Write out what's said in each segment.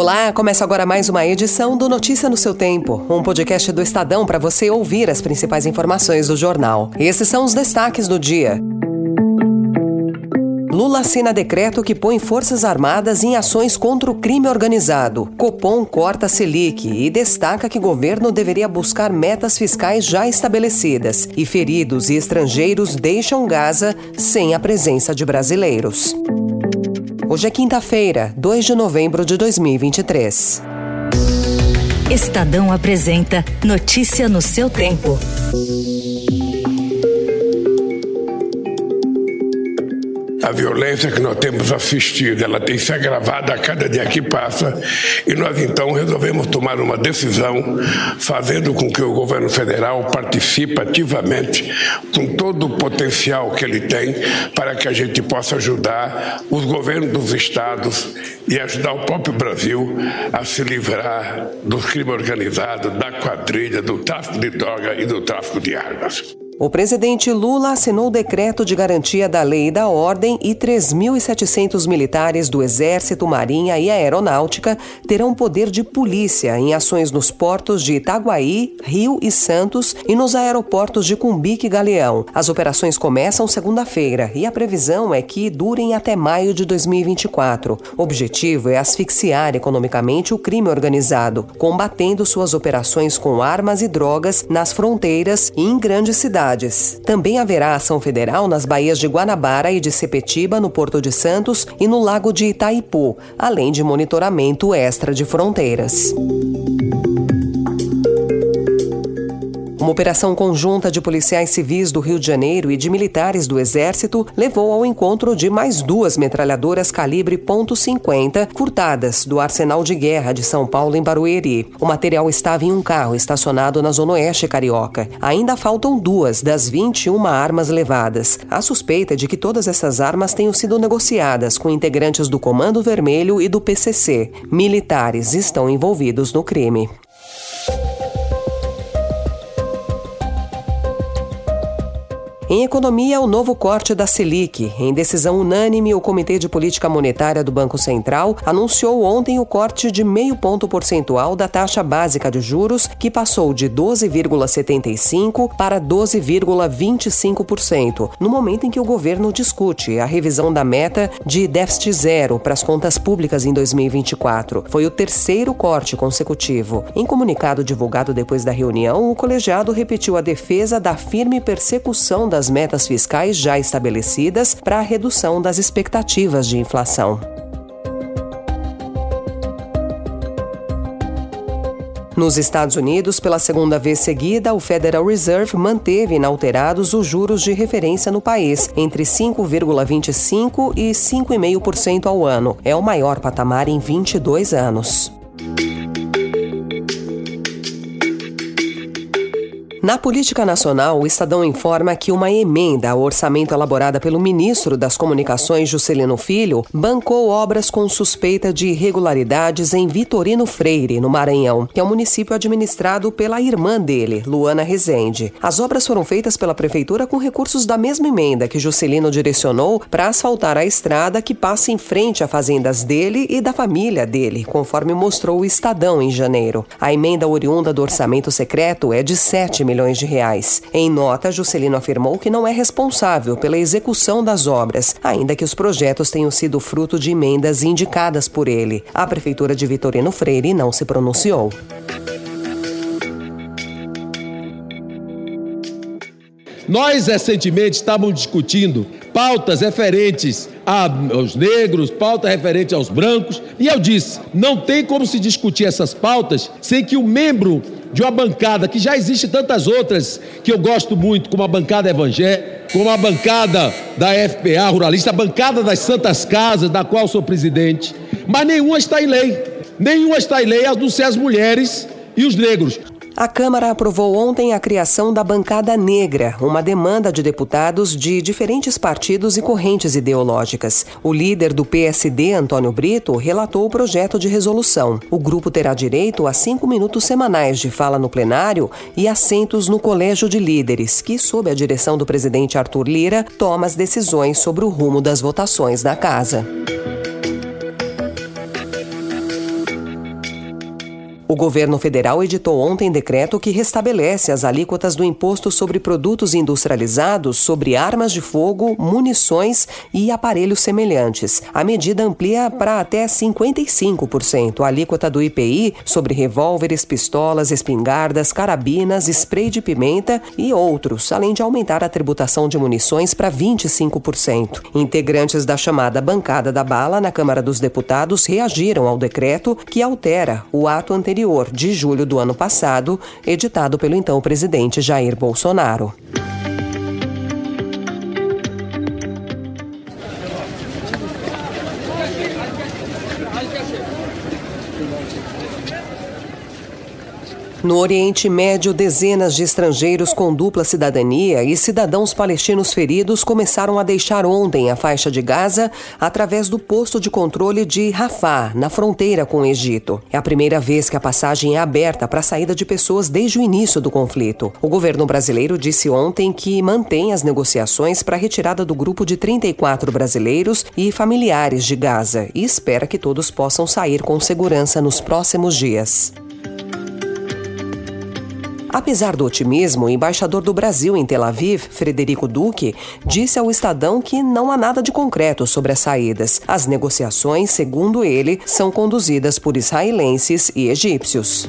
Olá, começa agora mais uma edição do Notícia no seu Tempo, um podcast do Estadão para você ouvir as principais informações do jornal. Esses são os destaques do dia. Lula assina decreto que põe Forças Armadas em ações contra o crime organizado. Copom corta Selic e destaca que governo deveria buscar metas fiscais já estabelecidas. E feridos e estrangeiros deixam Gaza sem a presença de brasileiros. Hoje é quinta-feira, 2 de novembro de 2023. Estadão apresenta Notícia no seu tempo. A violência que nós temos assistido, ela tem se agravado a cada dia que passa, e nós então resolvemos tomar uma decisão, fazendo com que o governo federal participe ativamente com todo o potencial que ele tem, para que a gente possa ajudar os governos dos estados e ajudar o próprio Brasil a se livrar do crime organizado, da quadrilha, do tráfico de droga e do tráfico de armas. O presidente Lula assinou o decreto de garantia da lei e da ordem e 3.700 militares do Exército, Marinha e Aeronáutica terão poder de polícia em ações nos portos de Itaguaí, Rio e Santos e nos aeroportos de Cumbique e Galeão. As operações começam segunda-feira e a previsão é que durem até maio de 2024. O objetivo é asfixiar economicamente o crime organizado, combatendo suas operações com armas e drogas nas fronteiras e em grandes cidades cidades. Também haverá ação federal nas baías de Guanabara e de Sepetiba, no Porto de Santos e no Lago de Itaipu, além de monitoramento extra de fronteiras. Uma operação conjunta de policiais civis do Rio de Janeiro e de militares do Exército levou ao encontro de mais duas metralhadoras calibre .50 furtadas do Arsenal de Guerra de São Paulo em Barueri. O material estava em um carro estacionado na Zona Oeste Carioca. Ainda faltam duas das 21 armas levadas. A suspeita de que todas essas armas tenham sido negociadas com integrantes do Comando Vermelho e do PCC. Militares estão envolvidos no crime. Em economia, o novo corte da Selic. Em decisão unânime, o Comitê de Política Monetária do Banco Central anunciou ontem o corte de meio ponto percentual da taxa básica de juros, que passou de 12,75% para 12,25%, no momento em que o governo discute a revisão da meta de déficit zero para as contas públicas em 2024. Foi o terceiro corte consecutivo. Em comunicado divulgado depois da reunião, o colegiado repetiu a defesa da firme persecução das das metas fiscais já estabelecidas para a redução das expectativas de inflação. Nos Estados Unidos, pela segunda vez seguida, o Federal Reserve manteve inalterados os juros de referência no país, entre 5,25% e 5,5% ao ano. É o maior patamar em 22 anos. Na política nacional, o Estadão informa que uma emenda ao orçamento elaborada pelo ministro das Comunicações, Juscelino Filho, bancou obras com suspeita de irregularidades em Vitorino Freire, no Maranhão, que é um município administrado pela irmã dele, Luana Rezende. As obras foram feitas pela prefeitura com recursos da mesma emenda que Juscelino direcionou para asfaltar a estrada que passa em frente a fazendas dele e da família dele, conforme mostrou o Estadão em janeiro. A emenda oriunda do orçamento secreto é de 7 milhões de reais. Em nota, Juscelino afirmou que não é responsável pela execução das obras, ainda que os projetos tenham sido fruto de emendas indicadas por ele. A Prefeitura de Vitorino Freire não se pronunciou. Nós recentemente estávamos discutindo pautas referentes aos negros, pautas referentes aos brancos, e eu disse: não tem como se discutir essas pautas sem que o membro de uma bancada que já existe tantas outras que eu gosto muito, como a bancada evangélica, como a bancada da FPA ruralista, a bancada das Santas Casas, da qual sou presidente, mas nenhuma está em lei. Nenhuma está em lei, a não ser as mulheres e os negros. A Câmara aprovou ontem a criação da Bancada Negra, uma demanda de deputados de diferentes partidos e correntes ideológicas. O líder do PSD, Antônio Brito, relatou o projeto de resolução. O grupo terá direito a cinco minutos semanais de fala no plenário e assentos no Colégio de Líderes, que, sob a direção do presidente Arthur Lira, toma as decisões sobre o rumo das votações da Casa. Governo federal editou ontem decreto que restabelece as alíquotas do imposto sobre produtos industrializados sobre armas de fogo, munições e aparelhos semelhantes. A medida amplia para até 55% a alíquota do IPI sobre revólveres, pistolas, espingardas, carabinas, spray de pimenta e outros, além de aumentar a tributação de munições para 25%. Integrantes da chamada Bancada da Bala na Câmara dos Deputados reagiram ao decreto que altera o ato anterior, de julho do ano passado, editado pelo então presidente Jair Bolsonaro. No Oriente Médio, dezenas de estrangeiros com dupla cidadania e cidadãos palestinos feridos começaram a deixar ontem a faixa de Gaza através do posto de controle de Rafah, na fronteira com o Egito. É a primeira vez que a passagem é aberta para a saída de pessoas desde o início do conflito. O governo brasileiro disse ontem que mantém as negociações para a retirada do grupo de 34 brasileiros e familiares de Gaza e espera que todos possam sair com segurança nos próximos dias. Apesar do otimismo, o embaixador do Brasil em Tel Aviv, Frederico Duque, disse ao Estadão que não há nada de concreto sobre as saídas. As negociações, segundo ele, são conduzidas por israelenses e egípcios.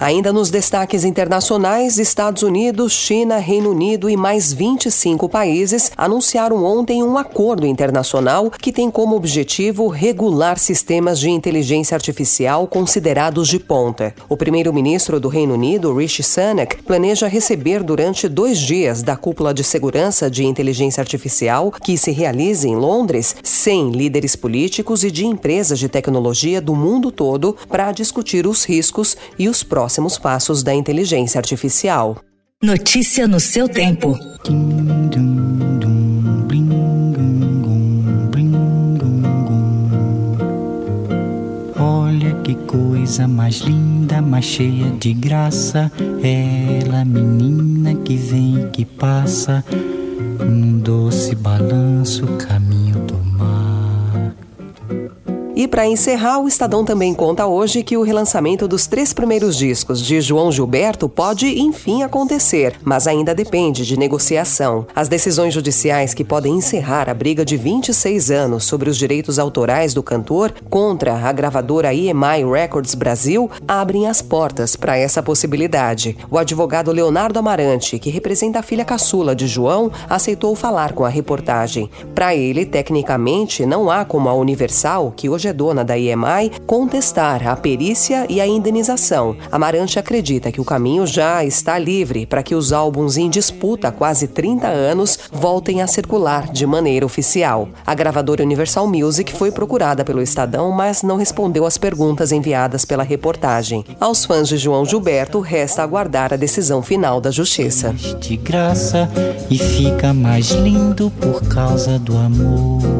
Ainda nos destaques internacionais, Estados Unidos, China, Reino Unido e mais 25 países anunciaram ontem um acordo internacional que tem como objetivo regular sistemas de inteligência artificial considerados de ponta. O primeiro-ministro do Reino Unido, Rishi Sunak, planeja receber durante dois dias da cúpula de segurança de inteligência artificial que se realiza em Londres 100 líderes políticos e de empresas de tecnologia do mundo todo para discutir os riscos e os próximos próximos passos da inteligência artificial. Notícia no seu tempo. Olha que coisa mais linda, mais cheia de graça. Ela, menina que vem e que passa, num doce balanço, caminho. E para encerrar, o Estadão também conta hoje que o relançamento dos três primeiros discos de João Gilberto pode, enfim, acontecer, mas ainda depende de negociação. As decisões judiciais que podem encerrar a briga de 26 anos sobre os direitos autorais do cantor contra a gravadora EMI Records Brasil abrem as portas para essa possibilidade. O advogado Leonardo Amarante, que representa a filha caçula de João, aceitou falar com a reportagem. Para ele, tecnicamente, não há como a Universal, que hoje é dona da IMI, contestar a perícia e a indenização. Amarante acredita que o caminho já está livre para que os álbuns em disputa há quase 30 anos voltem a circular de maneira oficial. A gravadora Universal Music foi procurada pelo Estadão, mas não respondeu às perguntas enviadas pela reportagem. Aos fãs de João Gilberto, resta aguardar a decisão final da Justiça. De graça e fica mais lindo por causa do amor.